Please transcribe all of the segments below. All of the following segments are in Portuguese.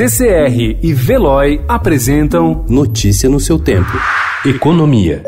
CCR e Veloy apresentam Notícia no seu tempo. Economia.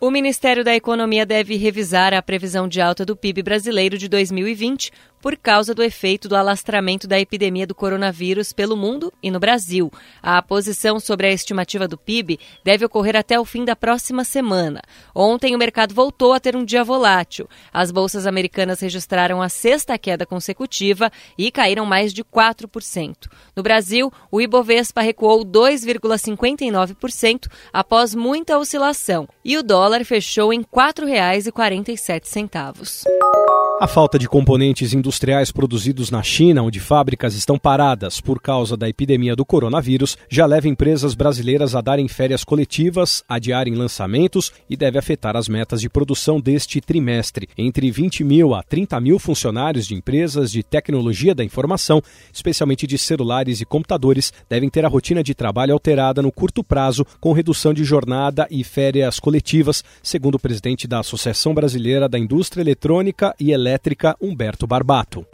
O Ministério da Economia deve revisar a previsão de alta do PIB brasileiro de 2020 por causa do efeito do alastramento da epidemia do coronavírus pelo mundo e no Brasil. A posição sobre a estimativa do PIB deve ocorrer até o fim da próxima semana. Ontem, o mercado voltou a ter um dia volátil. As bolsas americanas registraram a sexta queda consecutiva e caíram mais de 4%. No Brasil, o Ibovespa recuou 2,59% após muita oscilação e o dólar fechou em R$ 4,47. A falta de componentes industriais produzidos na China, onde fábricas estão paradas por causa da epidemia do coronavírus, já leva empresas brasileiras a darem férias coletivas, adiarem lançamentos e deve afetar as metas de produção deste trimestre. Entre 20 mil a 30 mil funcionários de empresas de tecnologia da informação, especialmente de celulares e computadores, devem ter a rotina de trabalho alterada no curto prazo, com redução de jornada e férias coletivas, segundo o presidente da Associação Brasileira da Indústria Eletrônica e Elétrica Elétrica Humberto Barbato.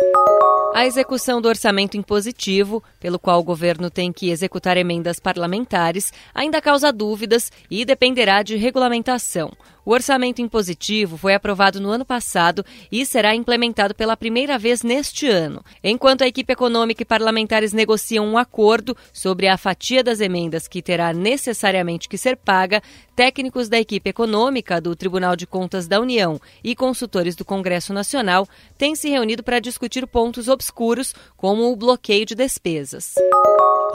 A execução do orçamento impositivo, pelo qual o governo tem que executar emendas parlamentares, ainda causa dúvidas e dependerá de regulamentação. O orçamento impositivo foi aprovado no ano passado e será implementado pela primeira vez neste ano. Enquanto a equipe econômica e parlamentares negociam um acordo sobre a fatia das emendas que terá necessariamente que ser paga, técnicos da equipe econômica do Tribunal de Contas da União e consultores do Congresso Nacional têm se reunido para discutir pontos obscuros, como o bloqueio de despesas.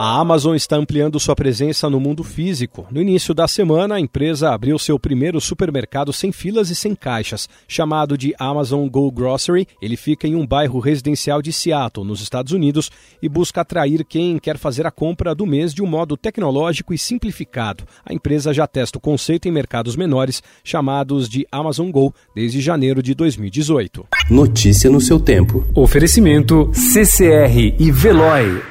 A Amazon está ampliando sua presença no mundo físico. No início da semana, a empresa abriu seu primeiro supermercado sem filas e sem caixas, chamado de Amazon Go Grocery. Ele fica em um bairro residencial de Seattle, nos Estados Unidos, e busca atrair quem quer fazer a compra do mês de um modo tecnológico e simplificado. A empresa já testa o conceito em mercados menores, chamados de Amazon Go, desde janeiro de 2018. Notícia no seu tempo. Oferecimento CCR e Veloy.